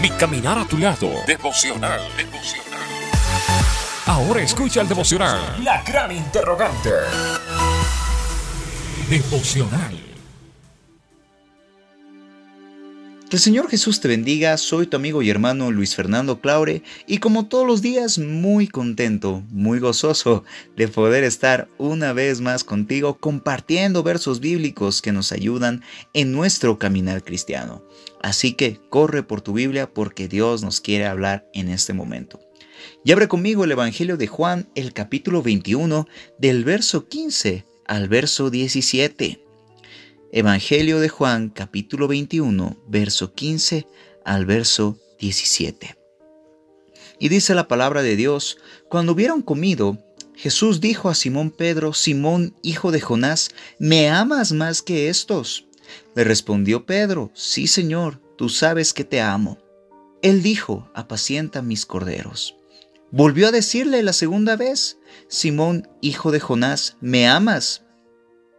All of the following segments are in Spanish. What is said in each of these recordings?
Mi caminar a tu lado. Devocional. Devocional. Ahora escucha el devocional. La gran interrogante. Devocional. Que el Señor Jesús te bendiga, soy tu amigo y hermano Luis Fernando Claure y como todos los días muy contento, muy gozoso de poder estar una vez más contigo compartiendo versos bíblicos que nos ayudan en nuestro caminar cristiano. Así que corre por tu Biblia porque Dios nos quiere hablar en este momento. Y abre conmigo el Evangelio de Juan, el capítulo 21, del verso 15 al verso 17. Evangelio de Juan capítulo 21, verso 15 al verso 17. Y dice la palabra de Dios, cuando hubieron comido, Jesús dijo a Simón Pedro, Simón, hijo de Jonás, ¿me amas más que estos? Le respondió Pedro, sí Señor, tú sabes que te amo. Él dijo, apacienta mis corderos. Volvió a decirle la segunda vez, Simón, hijo de Jonás, ¿me amas?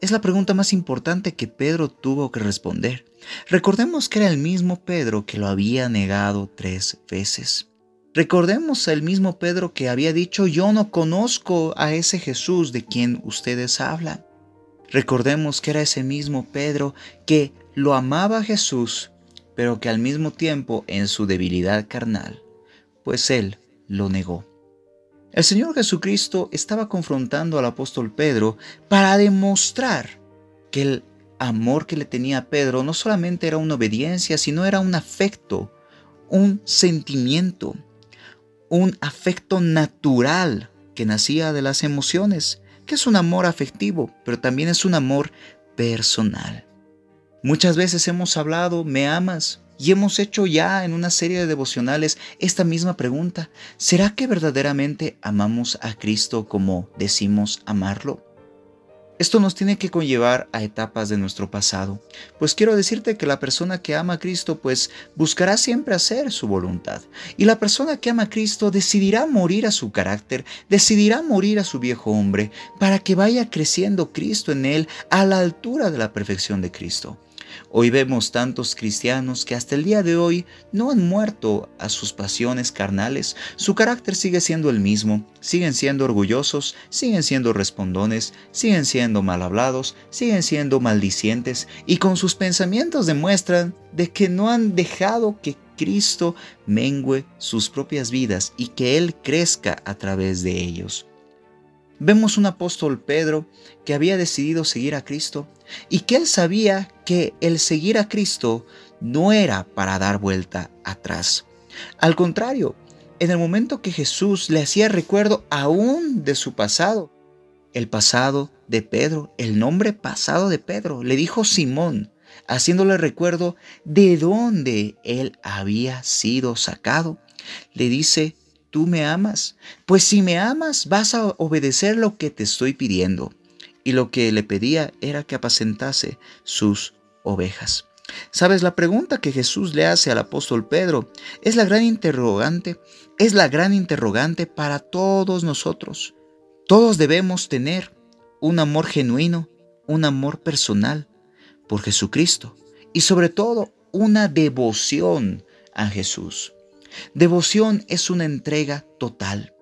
Es la pregunta más importante que Pedro tuvo que responder. Recordemos que era el mismo Pedro que lo había negado tres veces. Recordemos el mismo Pedro que había dicho, yo no conozco a ese Jesús de quien ustedes hablan. Recordemos que era ese mismo Pedro que lo amaba a Jesús, pero que al mismo tiempo en su debilidad carnal, pues él lo negó. El Señor Jesucristo estaba confrontando al apóstol Pedro para demostrar que el amor que le tenía a Pedro no solamente era una obediencia, sino era un afecto, un sentimiento, un afecto natural que nacía de las emociones, que es un amor afectivo, pero también es un amor personal. Muchas veces hemos hablado, ¿me amas? Y hemos hecho ya en una serie de devocionales esta misma pregunta. ¿Será que verdaderamente amamos a Cristo como decimos amarlo? Esto nos tiene que conllevar a etapas de nuestro pasado, pues quiero decirte que la persona que ama a Cristo pues buscará siempre hacer su voluntad, y la persona que ama a Cristo decidirá morir a su carácter, decidirá morir a su viejo hombre, para que vaya creciendo Cristo en él a la altura de la perfección de Cristo. Hoy vemos tantos cristianos que hasta el día de hoy no han muerto a sus pasiones carnales, su carácter sigue siendo el mismo, siguen siendo orgullosos, siguen siendo respondones, siguen siendo mal hablados, siguen siendo maldicientes. Y con sus pensamientos demuestran de que no han dejado que Cristo mengue sus propias vidas y que Él crezca a través de ellos. Vemos un apóstol Pedro que había decidido seguir a Cristo y que él sabía que el seguir a Cristo no era para dar vuelta atrás. Al contrario, en el momento que Jesús le hacía recuerdo aún de su pasado, el pasado de Pedro, el nombre pasado de Pedro, le dijo Simón, haciéndole recuerdo de dónde él había sido sacado, le dice, tú me amas? Pues si me amas, vas a obedecer lo que te estoy pidiendo. Y lo que le pedía era que apacentase sus ovejas. Sabes, la pregunta que Jesús le hace al apóstol Pedro es la gran interrogante, es la gran interrogante para todos nosotros. Todos debemos tener un amor genuino, un amor personal por Jesucristo y sobre todo una devoción a Jesús. Devoción es una entrega total.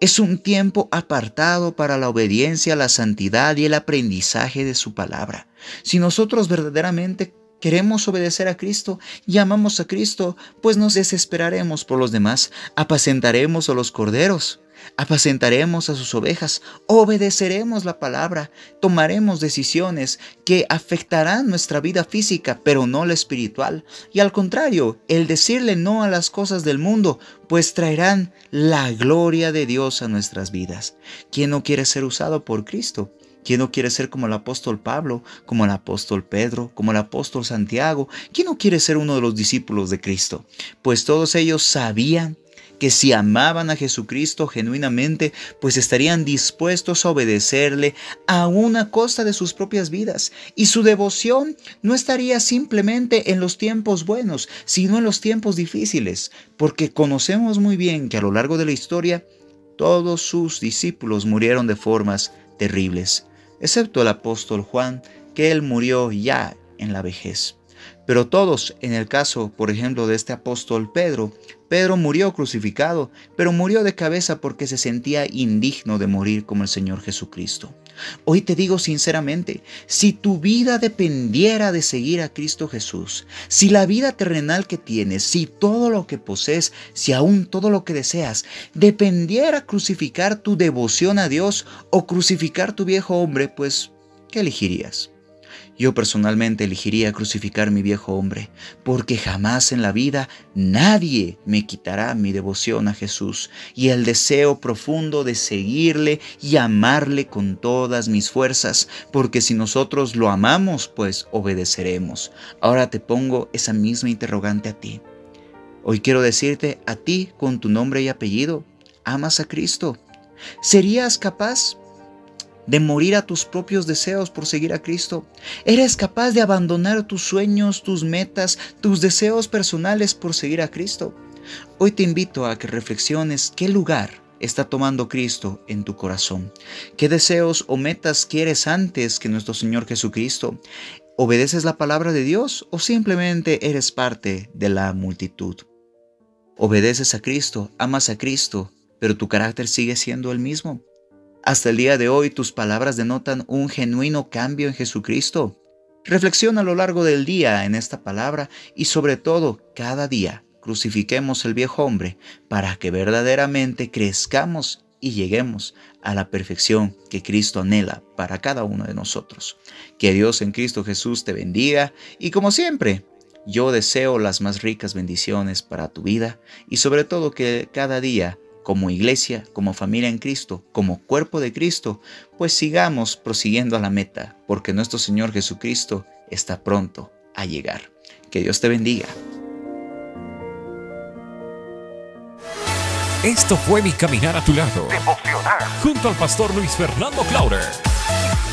Es un tiempo apartado para la obediencia, la santidad y el aprendizaje de su palabra. Si nosotros verdaderamente queremos obedecer a Cristo y amamos a Cristo, pues nos desesperaremos por los demás, apacentaremos a los corderos apacentaremos a sus ovejas, obedeceremos la palabra, tomaremos decisiones que afectarán nuestra vida física, pero no la espiritual. Y al contrario, el decirle no a las cosas del mundo, pues traerán la gloria de Dios a nuestras vidas. ¿Quién no quiere ser usado por Cristo? ¿Quién no quiere ser como el apóstol Pablo, como el apóstol Pedro, como el apóstol Santiago? ¿Quién no quiere ser uno de los discípulos de Cristo? Pues todos ellos sabían que si amaban a Jesucristo genuinamente, pues estarían dispuestos a obedecerle a una costa de sus propias vidas. Y su devoción no estaría simplemente en los tiempos buenos, sino en los tiempos difíciles, porque conocemos muy bien que a lo largo de la historia, todos sus discípulos murieron de formas terribles, excepto el apóstol Juan, que él murió ya en la vejez. Pero todos, en el caso, por ejemplo, de este apóstol Pedro, Pedro murió crucificado, pero murió de cabeza porque se sentía indigno de morir como el Señor Jesucristo. Hoy te digo sinceramente, si tu vida dependiera de seguir a Cristo Jesús, si la vida terrenal que tienes, si todo lo que posees, si aún todo lo que deseas, dependiera crucificar tu devoción a Dios o crucificar tu viejo hombre, pues, ¿qué elegirías? Yo personalmente elegiría crucificar mi viejo hombre, porque jamás en la vida nadie me quitará mi devoción a Jesús y el deseo profundo de seguirle y amarle con todas mis fuerzas, porque si nosotros lo amamos, pues obedeceremos. Ahora te pongo esa misma interrogante a ti. Hoy quiero decirte a ti con tu nombre y apellido, ¿amas a Cristo? ¿Serías capaz de morir a tus propios deseos por seguir a Cristo? ¿Eres capaz de abandonar tus sueños, tus metas, tus deseos personales por seguir a Cristo? Hoy te invito a que reflexiones qué lugar está tomando Cristo en tu corazón. ¿Qué deseos o metas quieres antes que nuestro Señor Jesucristo? ¿Obedeces la palabra de Dios o simplemente eres parte de la multitud? ¿Obedeces a Cristo, amas a Cristo, pero tu carácter sigue siendo el mismo? Hasta el día de hoy tus palabras denotan un genuino cambio en Jesucristo. Reflexiona a lo largo del día en esta palabra y sobre todo cada día crucifiquemos el viejo hombre para que verdaderamente crezcamos y lleguemos a la perfección que Cristo anhela para cada uno de nosotros. Que Dios en Cristo Jesús te bendiga y como siempre, yo deseo las más ricas bendiciones para tu vida y sobre todo que cada día como iglesia, como familia en Cristo, como cuerpo de Cristo, pues sigamos prosiguiendo a la meta, porque nuestro Señor Jesucristo está pronto a llegar. Que Dios te bendiga. Esto fue mi caminar a tu lado. Junto al pastor Luis Fernando Clauder.